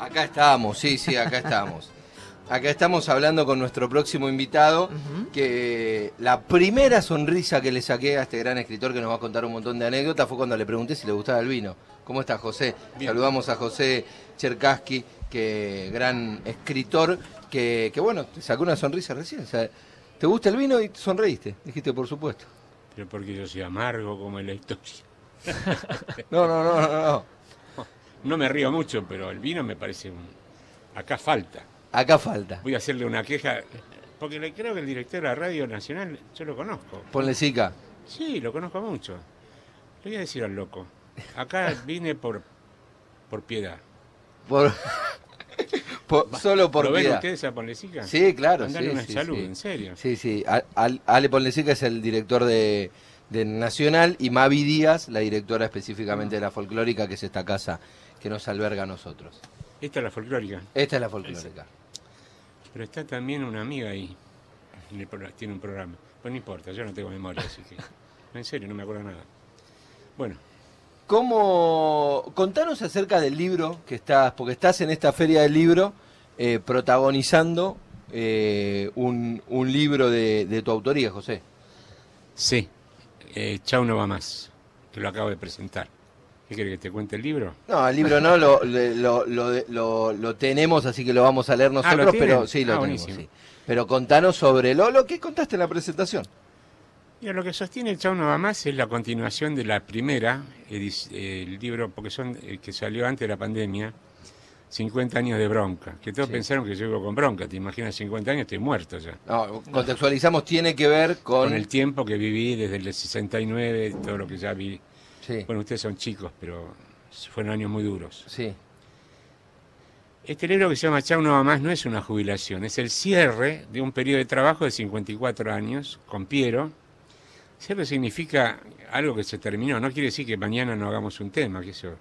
Acá estamos, sí, sí, acá estamos. Acá estamos hablando con nuestro próximo invitado, que la primera sonrisa que le saqué a este gran escritor que nos va a contar un montón de anécdotas fue cuando le pregunté si le gustaba el vino. ¿Cómo está José? Saludamos a José Cherkaski, que gran escritor, que, que, bueno, te sacó una sonrisa recién. O sea, ¿Te gusta el vino y sonreíste? Dijiste, por supuesto. Pero porque yo soy amargo como la historia. no, no, no, no, no. No me río mucho, pero el vino me parece un... Acá falta. Acá falta. Voy a hacerle una queja, porque le creo que el director de la Radio Nacional, yo lo conozco. Ponle sica. Sí, lo conozco mucho. Le voy a decir al loco. Acá vine por, por piedad. Por... solo por ¿Lo ven ustedes a Ponlecica? Sí, claro. Sí, una sí, salud, sí. en serio. Sí, sí. Al- Al- Ale Ponlecica es el director de, de Nacional y Mavi Díaz, la directora específicamente de la folclórica, que es esta casa que nos alberga a nosotros. Esta es la folclórica. Esta es la folclórica. Pero está también una amiga ahí. tiene un programa. Pues no importa, yo no tengo memoria, así que. En serio, no me acuerdo nada. Bueno, ¿Cómo... Contanos acerca del libro que estás, porque estás en esta feria del libro eh, protagonizando eh, un, un libro de, de tu autoría, José. sí. Eh, Chau no va más. Que lo acabo de presentar. ¿Qué querés que te cuente el libro? No, el libro no, lo, lo, lo- lo- tenemos, así que lo vamos a leer Ah, ¿lo nosotros, tienen? pero sí, lo Ah, tenemos, sí. Pero contanos sobre lo, lo que contaste en la presentación. Mira, lo que sostiene el Chau no va más es la continuación de la primera, eh, el libro, porque son el que salió antes de la pandemia, 50 años de bronca. Que todos Sí. pensaron que yo vivo con bronca. Te imaginas 50 años, estoy muerto ya. No, contextualizamos, tiene que ver con... Con el tiempo que viví desde el 69, todo lo que ya vi. Sí, Bueno, ustedes son chicos, pero fueron años muy duros. sí, Este libro que se llama Chau no va más no es una jubilación, es el cierre de un periodo de trabajo de 54 años con Piero. Cierre significa algo que se terminó, no quiere decir que mañana no hagamos un tema, que eso,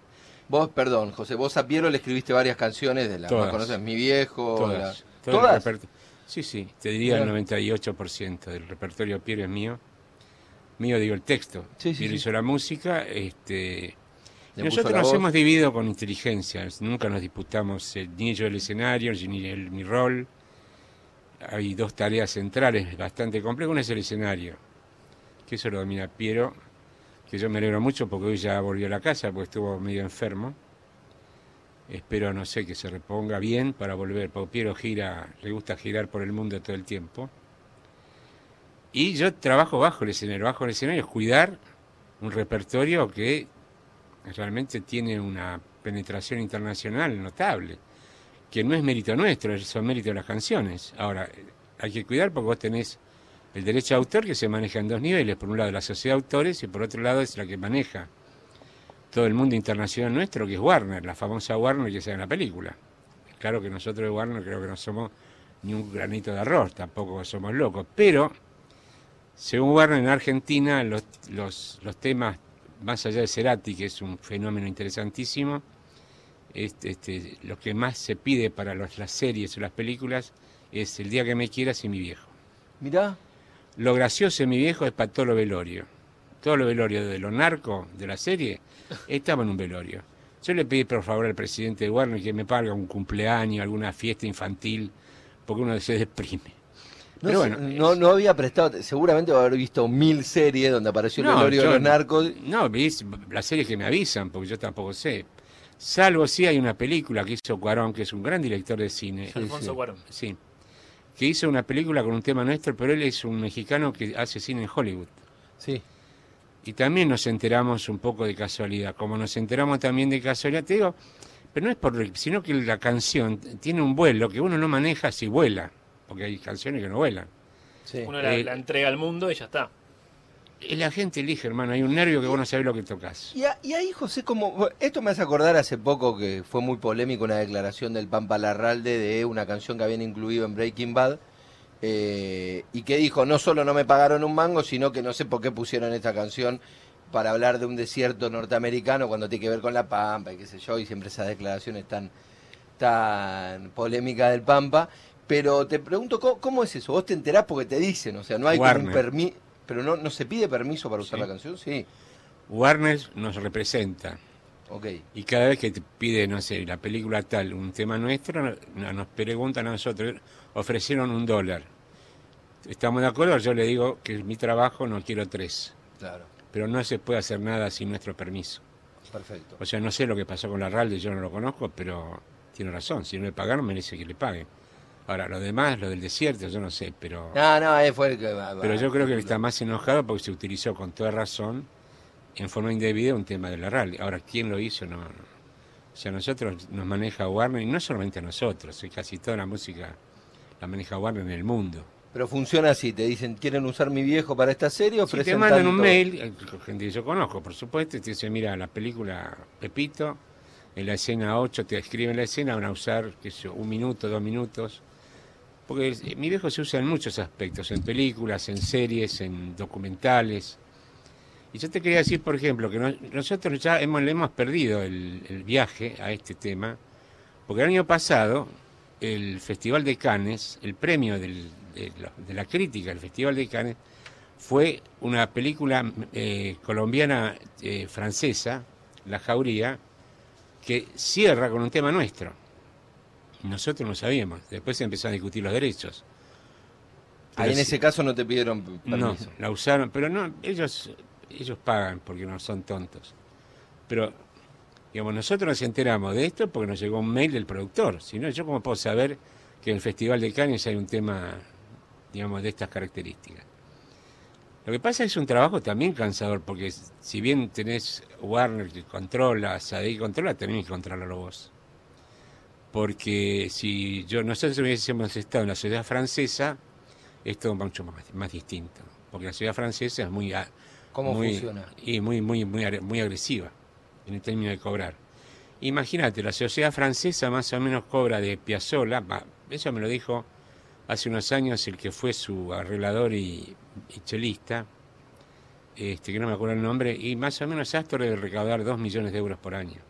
Vos, perdón, José, vos a Piero le escribiste varias canciones de las más conoces, Mi Viejo, todas. Sí, sí, te diría el Mirá. 98% del repertorio Piero es mío. Mío digo el texto. Sí, sí, hizo la música, este Nosotros nos voz. hemos dividido con inteligencia, nunca nos disputamos eh, ni yo el escenario, ni el, mi rol. Hay dos tareas centrales bastante complejas. Una es el escenario, que eso lo domina Piero, que yo me alegro mucho porque hoy ya volvió a la casa, porque estuvo medio enfermo. Espero, no sé, que se reponga bien para volver, porque Piero gira, le gusta girar por el mundo todo el tiempo. Y yo trabajo bajo el escenario, bajo el escenario es cuidar un repertorio que realmente tiene una penetración internacional notable, que no es mérito nuestro, son mérito de las canciones. Ahora, hay que cuidar porque vos tenés el derecho de autor que se maneja en dos niveles, por un lado la sociedad de autores y por otro lado es la que maneja todo el mundo internacional nuestro, que es Warner, la famosa Warner que sea en la película. Claro que nosotros de Warner creo que no somos ni un granito de arroz, tampoco somos locos, pero según Warner en Argentina los, los, los temas más allá de Cerati, que es un fenómeno interesantísimo, este, este, lo que más se pide para los- las series o las películas es El día que me quieras y mi viejo. Mirá, Lo gracioso de mi viejo es para todo lo velorio. Todo lo velorio de lo narco de la serie estaba en un velorio. Yo le pedí por favor al presidente de Warner que me pague un cumpleaños, alguna fiesta infantil, porque uno se deprime. No, Pero sé, bueno, no, no había prestado, seguramente va a haber visto mil series donde apareció el velorio de los narcos. No, veis las series que me avisan, porque yo tampoco sé. Salvo si hay una película que hizo Cuarón, que es un gran director de cine. Alfonso sí. Cuarón. Sí. Que hizo una película con un tema nuestro, pero él es un mexicano que hace cine en Hollywood. Sí, Y también nos enteramos un poco de casualidad, como nos enteramos también de casualidad, te digo, pero no es por, sino que la canción tiene un vuelo que uno no maneja si vuela, porque hay canciones que no vuelan. sí. Uno la, Eh, la entrega al mundo y ya está. Y la gente elige, hermano, hay un nervio que vos no sabés lo que tocas. Y, a- y ahí, José, como esto me hace acordar hace poco que fue muy polémico una declaración del Pampa Larralde de una canción que habían incluido en Breaking Bad eh, y que dijo, no solo no me pagaron un mango, sino que no sé por qué pusieron esta canción para hablar de un desierto norteamericano cuando tiene que ver con la Pampa y qué sé yo, y siempre esas declaraciones tan, tan polémicas del Pampa. Pero te pregunto, ¿cómo, cómo es eso? ¿Vos te enterás porque te dicen? O sea, no hay como un permiso... Pero no, no se pide permiso para usar Sí. la canción, sí. Warner nos representa. Ok. Y cada vez que te pide, no sé, la película tal, un tema nuestro, no- nos preguntan a nosotros, ofrecieron un dólar. ¿Estamos de acuerdo? Yo le digo que mi trabajo no quiero tres. Claro. Pero no se puede hacer nada sin nuestro permiso. Perfecto. O sea, no sé lo que pasó con la RALDE, yo no lo conozco, pero tiene razón. Si no le pagaron, merece que le paguen. Ahora, lo demás, lo del desierto, yo no sé, pero... No, no, él fue el que. Pero yo creo que él está más enojado porque se utilizó con toda razón, en forma indebida, un tema de la rally. Ahora, ¿quién lo hizo? No, no. O sea, nosotros nos maneja Warner, y no solamente a nosotros, eh, casi toda la música la maneja Warner en el mundo. Pero funciona así, te dicen, ¿quieren usar mi viejo para esta serie? Si Ofrecen te mandan un mail, eh, gente que yo conozco, por supuesto, y te dicen, mira, la película Pepito, en la escena 8 te escriben la escena, van a usar, qué sé un minuto, dos minutos. Porque eh, mi viejo se usa en muchos aspectos, en películas, en series, en documentales. Y yo te quería decir, por ejemplo, que no- nosotros ya hemos, le hemos perdido el, viaje a este tema, porque el año pasado el Festival de Cannes, el premio de, la, crítica del Festival de Cannes, fue una película eh, colombiana eh, La Jauría, que cierra con un tema nuestro. Nosotros no sabíamos. Después se empezó a discutir los derechos. Ahí en sí- ese caso no te pidieron p- no, permiso. la usaron, pero no, ellos, ellos pagan porque no son tontos. Pero, digamos, nosotros nos enteramos de esto porque nos llegó un mail del productor. Si no, yo cómo puedo saber que en el Festival de Cannes hay un tema, digamos, de estas características. Lo que pasa es un trabajo también cansador, porque si bien tenés Warner que controla, Sadei que controla, también hay que controlarlo vos. Porque si yo nosotros hubiésemos estado en la sociedad francesa, es todo mucho más, más distinto. Porque la sociedad francesa es muy... ¿Cómo muy- funciona? Y muy, muy, muy, agre- muy agresiva en el término de cobrar. Imagínate, la sociedad francesa más o menos cobra de Piazzolla, va, eso me lo dijo hace unos años el que fue su arreglador y, y chelista, este, que no me acuerdo el nombre, y más o menos Astor debe recaudar 2 millones de euros por año.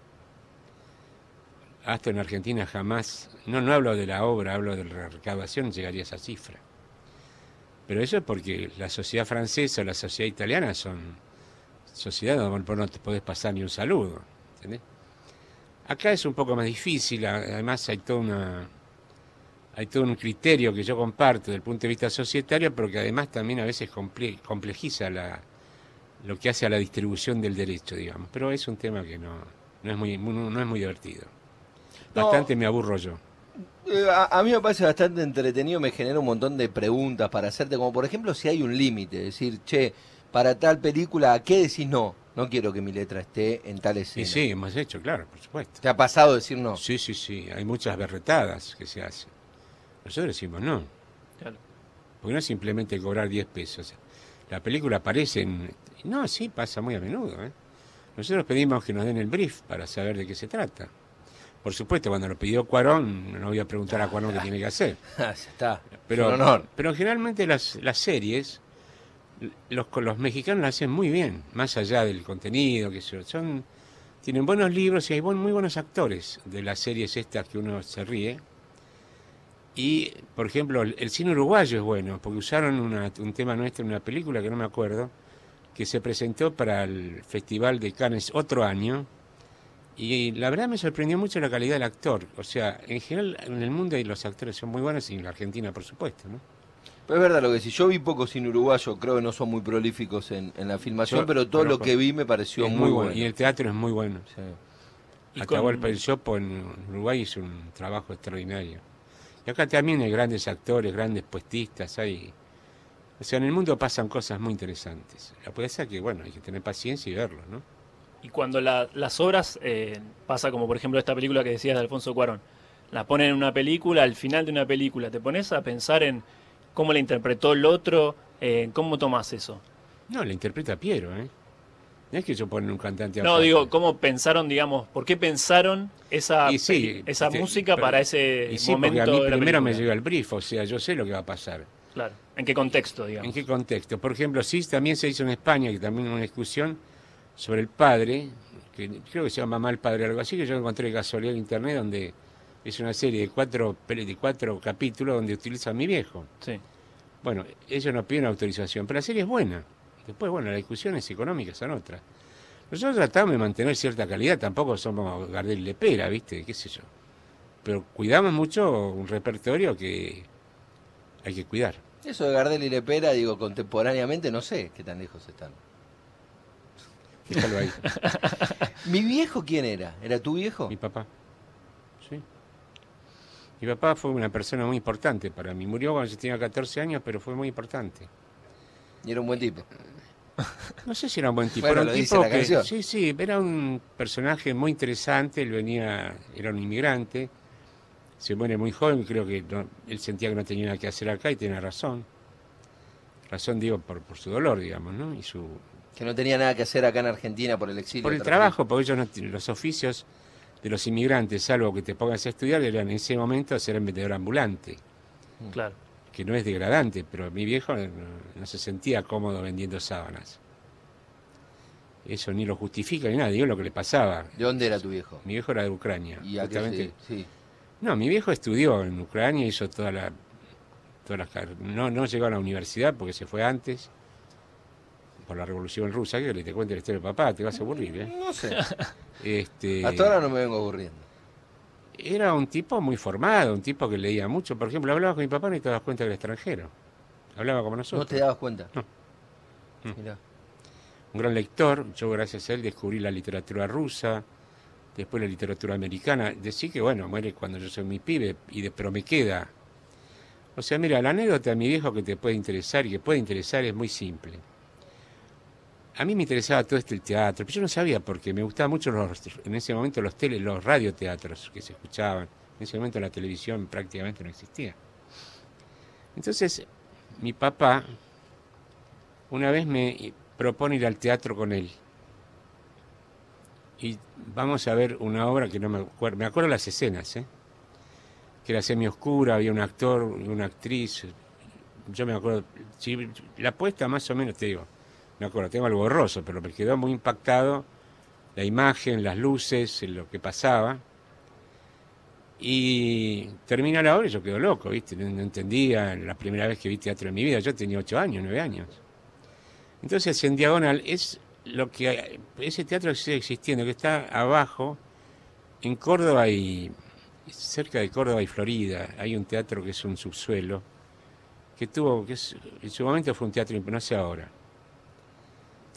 Astor en Argentina jamás, no, no hablo de la obra, hablo de la recaudación, llegaría a esa cifra. Pero eso es porque la sociedad francesa o la sociedad italiana son sociedades donde no te podés pasar ni un saludo. ¿entendés? Acá es un poco más difícil, además hay toda una hay todo un criterio que yo comparto desde el punto de vista societario, pero que además también a veces comple- complejiza la, lo que hace a la distribución del derecho, digamos. Pero es un tema que no, no, es, muy, muy- no es muy divertido. No. Bastante me aburro yo. Eh, A, a mí me parece bastante entretenido, me genera un montón de preguntas para hacerte, como por ejemplo si hay un límite, decir, che, para tal película, ¿a qué decís no? No quiero que mi letra esté en tal escena. Y sí, hemos hecho, claro, por supuesto. ¿Te ha pasado decir no? Sí, sí, sí, hay muchas berretadas que se hacen. Nosotros decimos no, Claro. porque no es simplemente cobrar 10 pesos. La película aparece en... No, sí, pasa muy a menudo. ¿eh? Nosotros pedimos que nos den el brief para saber de qué se trata. Por supuesto, cuando lo pidió Cuarón, no voy a preguntar a Cuarón qué tiene que hacer. Ya está. Pero, honor. generalmente las, las series, los, los mexicanos las hacen muy bien, más allá del contenido, que son, son- tienen buenos libros y hay buen- muy buenos actores de las series estas que uno se ríe. Y, por ejemplo, el, el cine uruguayo es bueno, porque usaron una- un tema nuestro en una película que no me acuerdo, que se presentó para el Festival de Cannes otro año. Y la verdad me sorprendió mucho la calidad del actor. O sea, en general en el mundo los actores son muy buenos y en la Argentina, por supuesto, ¿no? Pero es verdad lo que decís, yo vi poco cine uruguayo, creo que no son muy prolíficos en, en la filmación, Yo pero todo lo que vi me pareció muy bueno. Y el teatro es muy bueno. Sí. Y Atahualpa con- el Chopo en Uruguay hizo un trabajo extraordinario. Y acá también hay grandes actores, grandes puestistas, hay... O sea, en el mundo pasan cosas muy interesantes. La puede ser que, bueno, hay que tener paciencia y verlo, ¿no? Y cuando la- las obras, eh, pasa como por ejemplo esta película que decías de Alfonso Cuarón, la ponen en una película, al final de una película, te pones a pensar en cómo la interpretó el otro, eh, cómo tomás eso. No, la interpreta Piero, ¿eh? No es que yo ponen un cantante No, aparte. digo, cómo pensaron, digamos, por qué pensaron esa, sí, esa te- música pero- para ese Y sí, momento porque a mí de la primero me llega el brief, o sea, yo sé lo que va a pasar. Claro. ¿En qué contexto, digamos? ¿En qué contexto? Por ejemplo, sí, también se hizo en España, que también una discusión sobre el padre, que creo que se llama Mamá el Padre, algo así, que yo encontré de casualidad en internet, donde es una serie de cuatro, de cuatro capítulos donde utiliza a mi viejo. Sí. Bueno, ellos no piden autorización, pero la serie es buena. Después, bueno, las discusiones económicas son otras. Nosotros tratamos de mantener cierta calidad, tampoco somos Gardel y Lepera, ¿viste? ¿Qué sé yo? Pero cuidamos mucho un repertorio que hay que cuidar. Eso de Gardel y Lepera, digo, contemporáneamente, no sé qué tan lejos están. Déjalo ahí. ¿Mi viejo quién era? ¿Era tu viejo? Mi papá. Sí. Mi papá fue una persona muy importante para mí. Murió cuando yo tenía 14 años, pero fue muy importante. Y era un buen tipo. No sé si era un buen tipo. Bueno, era un lo dice tipo la que, canción. sí, sí, era un personaje muy interesante. Él venía, era un inmigrante. Se muere muy joven. Creo que no- él sentía que no tenía nada que hacer acá y tenía razón. Razón, digo, por, por su dolor, digamos, ¿no? Y su, Que no tenía nada que hacer acá en Argentina por el exilio. por el trabajo, porque ellos no tienen- los oficios de los inmigrantes, salvo que te pongas a estudiar, eran en ese momento ser vendedor ambulante, Claro. que no es degradante, pero mi viejo no, no se sentía cómodo vendiendo sábanas. Eso ni lo justifica ni nada, digo lo que le pasaba. ¿De dónde era tu viejo? Mi viejo era de Ucrania. Y justamente. sí. No, mi viejo estudió en Ucrania, hizo toda la, todas las car- no, no llegó a la universidad porque se fue antes por la revolución rusa, que le te cuente la historia de papá, te vas a aburrir, ¿eh? No sé. Este, Hasta ahora no me vengo aburriendo. Era un tipo muy formado, un tipo que leía mucho. Por ejemplo, hablaba con mi papá y te das cuenta del extranjero. Hablaba como ¿No nosotros. te dabas cuenta? No. Mm. Mirá. Un gran lector. Yo, gracias a él, descubrí la literatura rusa, después la literatura americana. Decir que, bueno, muere cuando yo soy mi pibe, y de, pero me queda. O sea, mira, la anécdota de mi viejo que te puede interesar y que puede interesar es muy simple. A mí me interesaba todo este el teatro, pero yo no sabía porque me gustaban mucho los, en ese momento los los radioteatros que se escuchaban. En ese momento la televisión prácticamente no existía. Entonces, mi papá una vez me propone ir al teatro con él. Y vamos a ver una obra que no me acuerdo, me acuerdo las escenas, ¿eh? que era semi oscura, había un actor una actriz. Yo me acuerdo, sí, la puesta más o menos, te digo, me acuerdo, tengo algo borroso, pero me quedó muy impactado la imagen, las luces, lo que pasaba. Y termina la obra y yo quedo loco, ¿viste? No, entendía la primera vez que vi teatro en mi vida. Yo tenía ocho años, nueve años. Entonces, en Diagonal es lo que ese teatro que sigue existiendo, que está abajo, en Córdoba y cerca de Córdoba y Florida, hay un teatro que es un subsuelo, que tuvo, que es- en su momento fue un teatro, no sé ahora.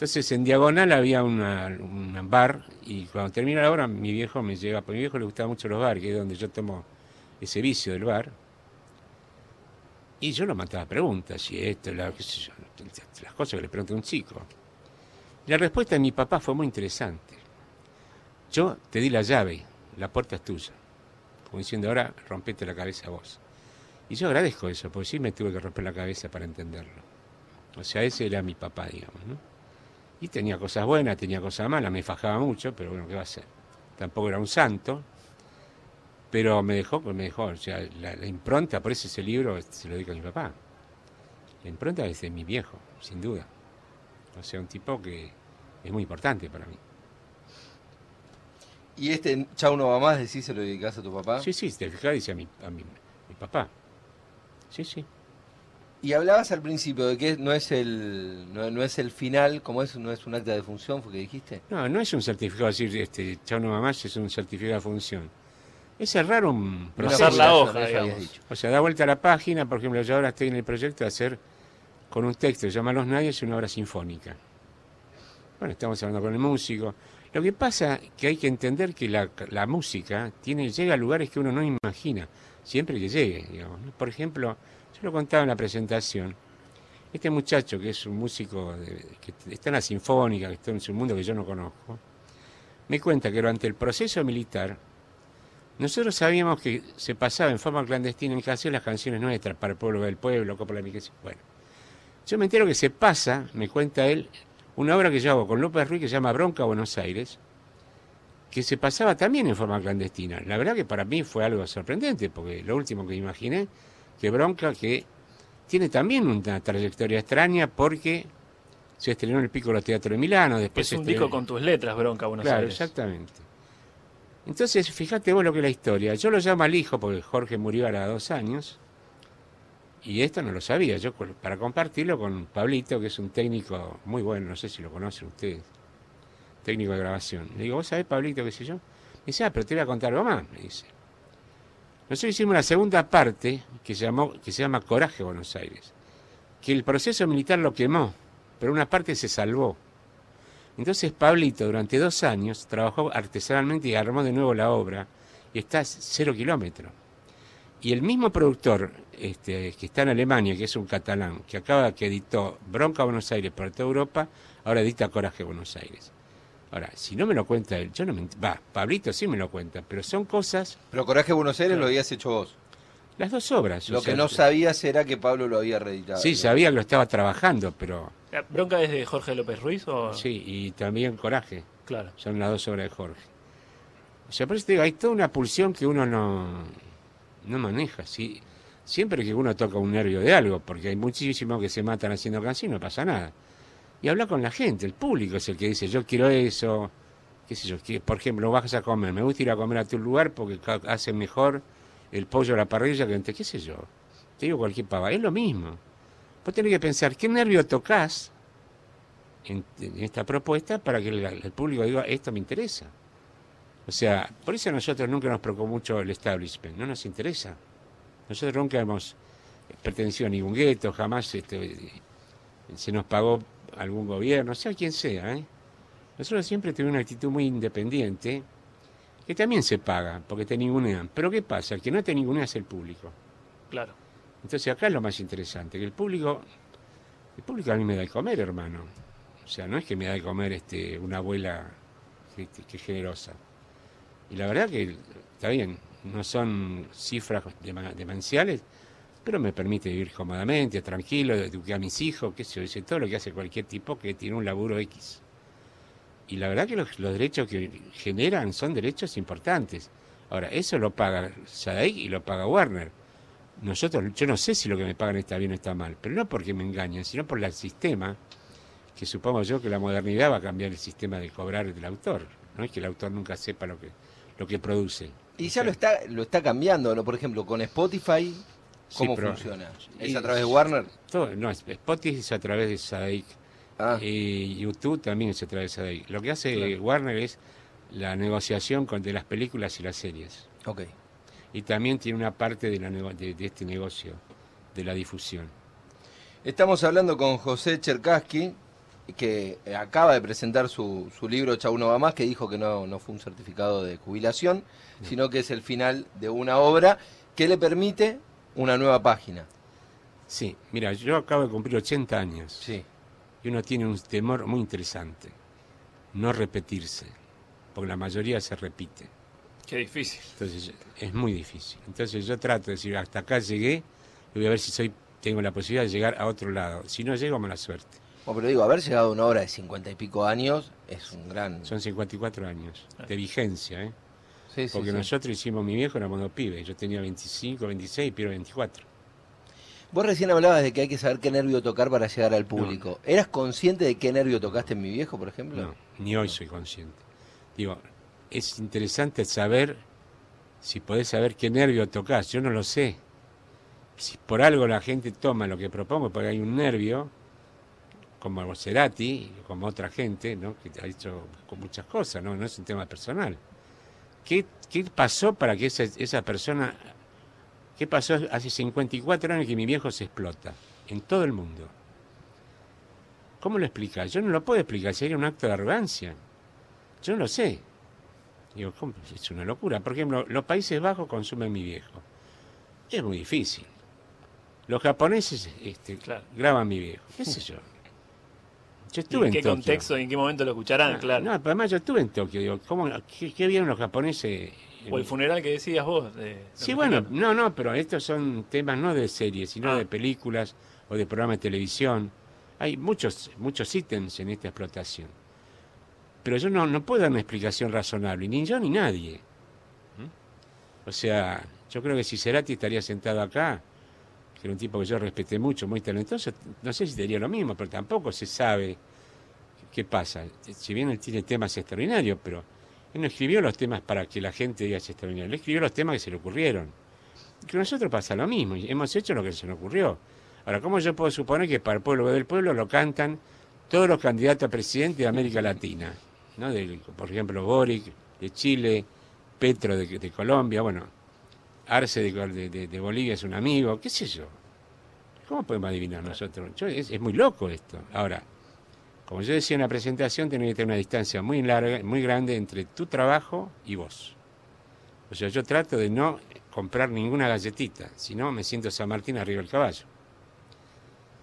Entonces en diagonal había una, un bar y cuando termina la obra mi viejo me lleva, porque a mi viejo le gustaban mucho los bares, que es donde yo tomo ese vicio del bar. Y yo lo mataba preguntas, y esto, qué sé yo, las cosas que le pregunta a un chico. La respuesta de mi papá fue muy interesante. Yo te di la llave, la puerta es tuya. Como diciendo, ahora rompete la cabeza vos. Y yo agradezco eso, porque sí me tuve que romper la cabeza para entenderlo. O sea, ese era mi papá, digamos, ¿no? Y tenía cosas buenas, tenía cosas malas, me fajaba mucho, pero bueno, ¿qué va a hacer? Tampoco era un santo, pero me dejó, pues me dejó, o sea, la, la impronta, por eso ese libro se lo dedico a mi papá. La impronta es de mi viejo, sin duda. O sea, un tipo que es muy importante para mí. ¿Y este Chau no va más? ¿Decís se lo dedicás a tu papá? Sí, sí, te fijas, dice a mi, a mi, mi papá. Sí, sí. Y hablabas al principio de que no es el no, no es el final, como es, no es un acta de función, fue que dijiste. No, no es un certificado, decir, este, chao no mamás, es un certificado de función. Es cerrar un proceso. Pasar la hoja, digamos. O sea, da vuelta a la página, por ejemplo, yo ahora estoy en el proyecto de hacer con un texto que se llama Los Nadies una obra sinfónica. Bueno, estamos hablando con el músico. Lo que pasa que hay que entender que la, la música tiene, llega a lugares que uno no imagina, siempre que llegue. Por ejemplo, lo contaba en la presentación, este muchacho que es un músico de- que está en la sinfónica, que está en su mundo que yo no conozco, me cuenta que durante el proceso militar, nosotros sabíamos que se pasaba en forma clandestina en canciones las canciones nuestras, para el pueblo del pueblo, Copa la Miquesia. Bueno, yo me entero que se pasa, me cuenta él, una obra que yo hago con López Ruiz que se llama Bronca Buenos Aires, que se pasaba también en forma clandestina. La verdad que para mí fue algo sorprendente, porque lo último que imaginé, que Bronca, que tiene también una trayectoria extraña porque se estrenó en el Piccolo Teatro de Milano, después Es un disco con tus letras, Bronca, Buenos Claro, Aires. exactamente. Entonces, fíjate vos lo que es la historia. Yo lo llamo al hijo porque Jorge murió ahora dos años. Y esto no lo sabía. Yo para compartirlo con Pablito, que es un técnico muy bueno, no sé si lo conocen ustedes. técnico de grabación. Le digo, ¿vos sabés, Pablito, qué sé yo? Me dice, ah, pero te voy a contar algo más, me dice. Nosotros hicimos la segunda parte que se, llamó, que se llama Coraje Buenos Aires, que el proceso militar lo quemó, pero una parte se salvó. Entonces Pablito durante dos años trabajó artesanalmente y armó de nuevo la obra y está a cero kilómetros. Y el mismo productor este, que está en Alemania, que es un catalán, que acaba que editó Bronca Buenos Aires para toda Europa, ahora edita Coraje Buenos Aires. Ahora, si no me lo cuenta él, yo no me... Va, Pablito sí me lo cuenta, pero son cosas... Pero Coraje Buenos Aires lo habías hecho vos. Las dos obras. Lo que no sabías era que Pablo lo había reeditado. Sí, sabía que lo estaba trabajando, pero... ¿La bronca es de Jorge López Ruiz o...? Sí, y también Coraje. Claro. Son las dos obras de Jorge. O sea, por eso te digo, hay toda una pulsión que uno no, no maneja. ¿sí? Siempre que uno toca un nervio de algo, porque hay muchísimos que se matan haciendo canciones, no pasa nada. Y habla con la gente, el público es el que dice, yo quiero eso, qué sé yo, por ejemplo, vas a comer, me gusta ir a comer a tu lugar porque hace mejor el pollo a la parrilla que entre, qué sé yo. Te digo cualquier pava, es lo mismo. Vos tenés que pensar, ¿qué nervio tocas en, esta propuesta para que el público diga, esto me interesa? O sea, por eso a nosotros nunca nos preocupó mucho el establishment, no nos interesa. Nosotros nunca hemos pertenecido a ningún gueto, jamás este, se nos pagó algún gobierno, sea quien sea. ¿eh? Nosotros siempre tuvimos una actitud muy independiente, que también se paga, porque te ningunean. Pero ¿qué pasa? El que no te ningunea es el público. Claro. Entonces acá es lo más interesante, que el público, el público a mí me da de comer, hermano. O sea, no es que me da de comer este, una abuela que, que es generosa. Y la verdad que está bien, no son cifras demenciales, pero me permite vivir cómodamente, tranquilo, educar a mis hijos, qué sé yo, todo lo que hace cualquier tipo que tiene un laburo X. Y la verdad que los, derechos que generan son derechos importantes. Ahora, eso lo paga Sadek y lo paga Warner. Nosotros, yo no sé si lo que me pagan está bien o está mal, pero no porque me engañen, sino por el sistema, que supongo yo que la modernidad va a cambiar el sistema de cobrar del autor. No es que el autor nunca sepa lo que lo que produce. Y ya lo está lo está cambiando, ¿no? Por ejemplo, con Spotify, ¿cómo funciona? ¿Es a través de Warner? Todo, no, Spotify es a través de Sadaic. Ah. Y YouTube también es a través de Sadaic. Lo que hace Warner es la negociación de las películas y las series. Ok. Y también tiene una parte de, la, de, de este negocio, de la difusión. Estamos hablando con José Cherkaski, que acaba de presentar su, su libro Chau no va más, que dijo que no, no fue un certificado de jubilación, sino que es el final de una obra que le permite una nueva página. Sí, mira, yo acabo de cumplir 80 años. Sí. Y uno tiene un temor muy interesante, no repetirse, porque la mayoría se repite. Qué difícil. Entonces, es muy difícil. Entonces yo trato de decir, hasta acá llegué, y voy a ver si soy tengo la posibilidad de llegar a otro lado. Si no llego, mala suerte. Bueno, pero digo, haber llegado a una obra de cincuenta y pico años es un gran... Son 54 años de vigencia, ¿eh? Sí, sí, Porque nosotros hicimos, mi viejo era modo pibe, yo tenía 25, 26, pero 24. Vos recién hablabas de que hay que saber qué nervio tocar para llegar al público. ¿Eras consciente de qué nervio tocaste en mi viejo, por ejemplo? No, ni hoy soy consciente. Digo, es interesante saber, si podés saber qué nervio tocas, yo no lo sé. Si por algo la gente toma lo que propongo, porque hay un nervio, como Cerati, como otra gente, ¿no? que ha dicho con muchas cosas, ¿no? no es un tema personal. ¿Qué, qué pasó para que esa, esa persona... ¿Qué pasó hace 54 años que mi viejo se explota? En todo el mundo. ¿Cómo lo explica? Yo no lo puedo explicar, sería un acto de arrogancia. Yo no lo sé. Digo, es una locura. Por ejemplo, los Países Bajos consumen mi viejo. Es muy difícil. Los japoneses este, graban mi viejo. ¿Qué sé yo? Yo estuve ¿En qué contexto, en qué momento lo escucharán? Ah, claro. No, además yo estuve en Tokio, digo, ¿cómo, qué, vieron los japoneses? O el funeral que decías vos. sí, bueno, no, no, pero estos son temas no de series, sino ah. de películas o de programas de televisión. Hay muchos, muchos ítems en esta explotación. Pero yo no, no puedo dar una explicación razonable, ni yo ni nadie. ¿Mm? O sea, yo creo que si Cerati estaría sentado acá, que era un tipo que yo respeté mucho, muy talentoso, no sé si diría lo mismo, pero tampoco se sabe qué pasa. Si bien él tiene temas extraordinarios, pero él no escribió los temas para que la gente diga es extraordinario, él escribió los temas que se le ocurrieron. Que nosotros pasa lo mismo, y hemos hecho lo que se nos ocurrió. Ahora, ¿cómo yo puedo suponer que para el pueblo del pueblo lo cantan todos los candidatos a presidente de América Latina? ¿no? De, por ejemplo, Boric de Chile, Petro de, de Colombia, bueno, Arce de, Bolivia es un amigo, qué sé yo. ¿Cómo podemos adivinar nosotros? Es, muy loco esto. Ahora, como yo decía en la presentación, tiene que tener una distancia muy larga, muy grande entre tu trabajo y vos. O sea, yo trato de no comprar ninguna galletita, si no me siento San Martín arriba del caballo.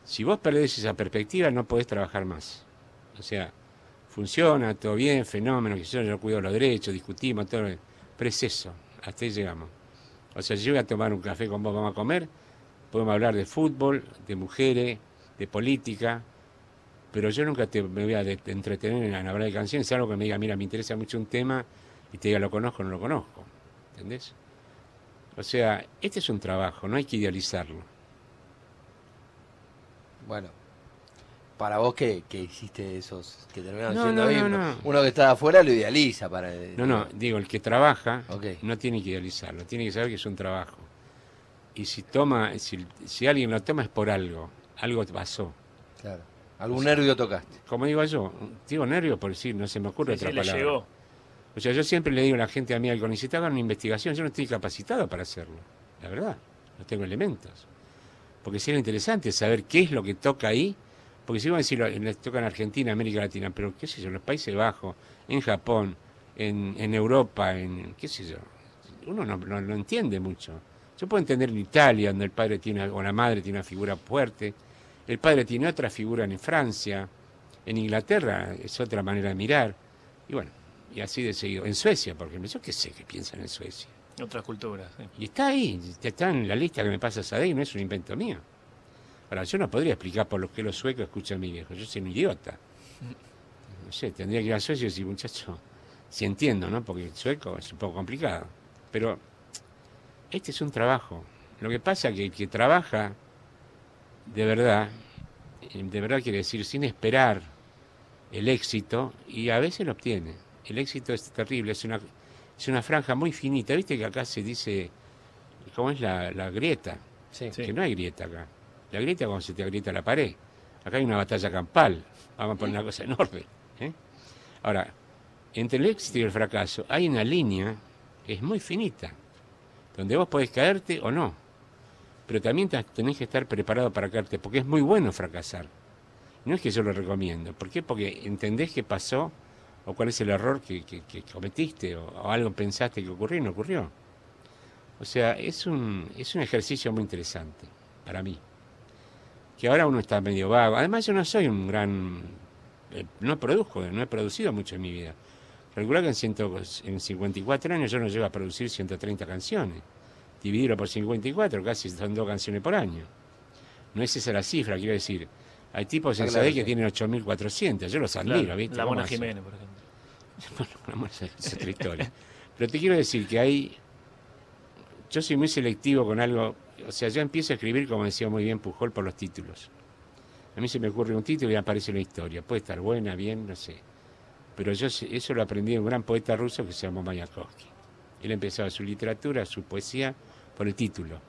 Si vos perdés esa perspectiva, no podés trabajar más. O sea, funciona, todo bien, fenómeno, que yo, yo cuido los derechos, discutimos, todo. Pero es eso, hasta ahí llegamos. O sea, yo voy a tomar un café con vos, vamos a comer, podemos hablar de fútbol, de mujeres, de política, pero yo nunca me voy a entretener en hablar de canciones, algo que me diga, mira, me interesa mucho un tema, y te diga, lo conozco o no lo conozco. ¿Entendés? O sea, este es un trabajo, no hay que idealizarlo. Bueno, para vos que, que hiciste esos que terminaron No, siendo no, no, himnos, no. uno que está afuera lo idealiza para No, no, digo, el que trabaja no tiene que idealizarlo, tiene que saber que es un trabajo. Y si toma, si, si alguien lo toma es por algo, algo pasó. Claro. Algún nervio tocaste. Como digo yo, digo nervio por decir, no se me ocurre Sí, otra sí, le palabra. llegó. O sea, yo siempre le digo a la gente a mí al CONICET, hagan una investigación, yo no estoy capacitado para hacerlo, la verdad, no tengo elementos. Porque sería interesante saber qué es lo que toca ahí, porque si vos decís, les toca en Argentina, América Latina, pero qué sé yo, en los Países Bajos, en Japón, en, en Europa, en qué sé yo, uno no, no, no entiende mucho. Yo puedo entender en Italia, donde el padre tiene, o la madre tiene una figura fuerte, el padre tiene otra figura en Francia, en Inglaterra es otra manera de mirar, y bueno, y así de seguido. En Suecia, por ejemplo, yo qué sé qué piensan en Suecia. Otras culturas. sí. Y está ahí, está en la lista que me pasa Sadei, no es un invento mío. Ahora, yo no podría explicar por lo que los suecos escuchan a mi viejo, yo soy un idiota. No sé, tendría que ir a Suecia y decir, muchacho, si entiendo, ¿no? Porque el sueco es un poco complicado. Pero este es un trabajo. Lo que pasa es que el que trabaja de verdad, eh, de verdad quiere decir sin esperar el éxito, y a veces lo obtiene. El éxito es terrible, es una, es una franja muy finita. Viste que acá se dice, ¿cómo es la, la grieta? Sí. Sí. Que no hay grieta acá. La grieta cuando se te agrieta la pared. Acá hay una batalla campal. Vamos a poner una cosa enorme. ¿eh? Ahora, entre el éxito y el fracaso hay una línea que es muy finita, donde vos podés caerte o no. Pero también te- tenés que estar preparado para caerte, porque es muy bueno fracasar. No es que yo lo recomiendo. ¿Por qué? Porque entendés qué pasó o cuál es el error que cometiste o, o algo pensaste que ocurrió y no ocurrió. O sea, es un, es un ejercicio muy interesante para mí. Que ahora uno está medio vago. Además, yo no soy un gran. eh, no produzco, no he producido mucho en mi vida. Calcula que en, ciento, en 54 años yo no llego a producir 130 canciones. Dividirlo por 54, casi son dos canciones por año. No es esa la cifra, quiero decir. Hay tipos en claro, que sí. tienen 8.400, yo los admiro, Claro, ¿viste? La ¿Cómo Mona? Jiménez, por ejemplo. Bueno, vamos a es otra historia. Pero te quiero decir que hay. Yo soy muy selectivo con algo. O sea, yo empiezo a escribir, como decía muy bien Pujol, por los títulos. A mí se me ocurre un título y aparece una historia. Puede estar buena, bien, no sé. Pero yo eso lo aprendí de un gran poeta ruso que se llamó Mayakovsky. Él empezaba su literatura, su poesía, por el título.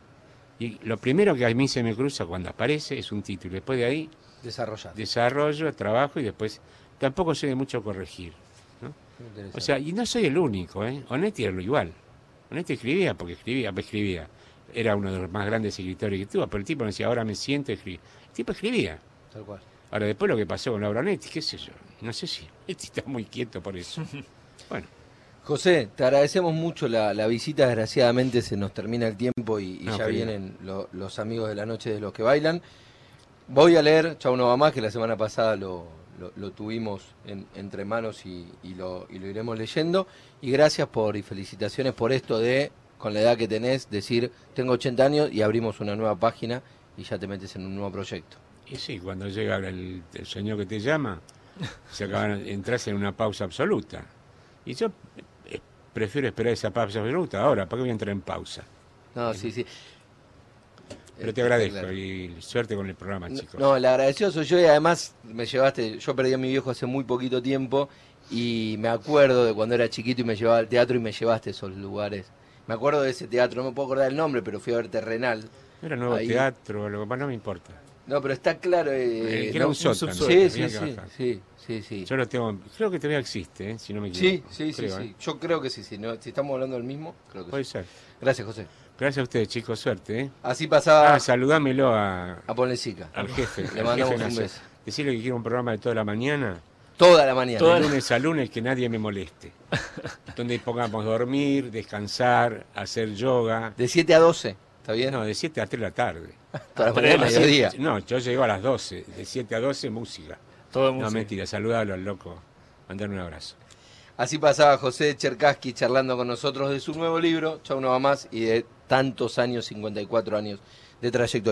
Y lo primero que a mí se me cruza cuando aparece es un título. Después de ahí Desarrollar. desarrollo, trabajo y después tampoco soy de mucho corregir. ¿no? O sea, y no soy el único, ¿eh? Onetti era lo igual. Onetti escribía porque escribía, escribía. Era uno de los más grandes escritores que tuvo, pero el tipo no decía, ahora me siento escribir. El tipo escribía. Tal cual. Ahora, después lo que pasó con Laura Onetti, qué sé yo. No sé si Onetti está muy quieto por eso. Bueno, José, te agradecemos mucho la, la visita. Desgraciadamente se nos termina el tiempo y, y No, ya querido. vienen lo- los amigos de la noche de los que bailan. Voy a leer Chau No Va Más, que la semana pasada lo, lo- lo tuvimos en- entre manos y, y lo, y lo iremos leyendo. Y gracias por y felicitaciones por esto de, con la edad que tenés, decir, tengo 80 años y abrimos una nueva página y ya te metes en un nuevo proyecto. y sí, cuando llega el, el señor que te llama, se acaban, entras en una pausa absoluta. Y yo eh, prefiero esperar esa pausa absoluta ahora, ¿para qué voy a entrar en pausa? No, sí, sí. Pero te agradezco claro. y suerte con el programa, No, chicos. No, el agradecido soy yo y además me llevaste, yo perdí a mi viejo hace muy poquito tiempo y me acuerdo de cuando era chiquito y me llevaba al teatro y me llevaste a esos lugares. Me acuerdo de ese teatro, no me puedo acordar el nombre, pero fui a ver Terrenal. Era nuevo Ahí. teatro, lo que más no me importa. No, pero está claro. Eh, Eh, que era no, un sótano, Sí, sí, sí, sí, sí, sí. Yo lo tengo, creo que todavía existe, ¿eh? si no me equivoco. sí, sí, Creo, sí. ¿eh? Yo creo que sí, sí. ¿no? Si estamos hablando del mismo, creo que Puede sí. ser. Gracias, José. Gracias a ustedes, chicos, suerte. ¿eh? Así pasaba Ah, saludámelo a, a Ponlecica. al jefe. Le al mandamos jefe un nacional. beso. Decirle que quiero un programa de toda la mañana, Toda la mañana. La- lunes a lunes, que nadie me moleste. Donde pongamos dormir, descansar, hacer yoga. De 7 a 12. ¿Está bien? No, de 7 a 3 de la tarde. Toda la Tres, mañana, así. mediodía. No, yo llego a las 12. De 7 a 12, música. Todo No, música. mentira, saludalo al loco. Mandarle un abrazo. Así pasaba José Cherkaski charlando con nosotros de su nuevo libro, Chau No Va Más, y de tantos años, 54 años de trayectoria.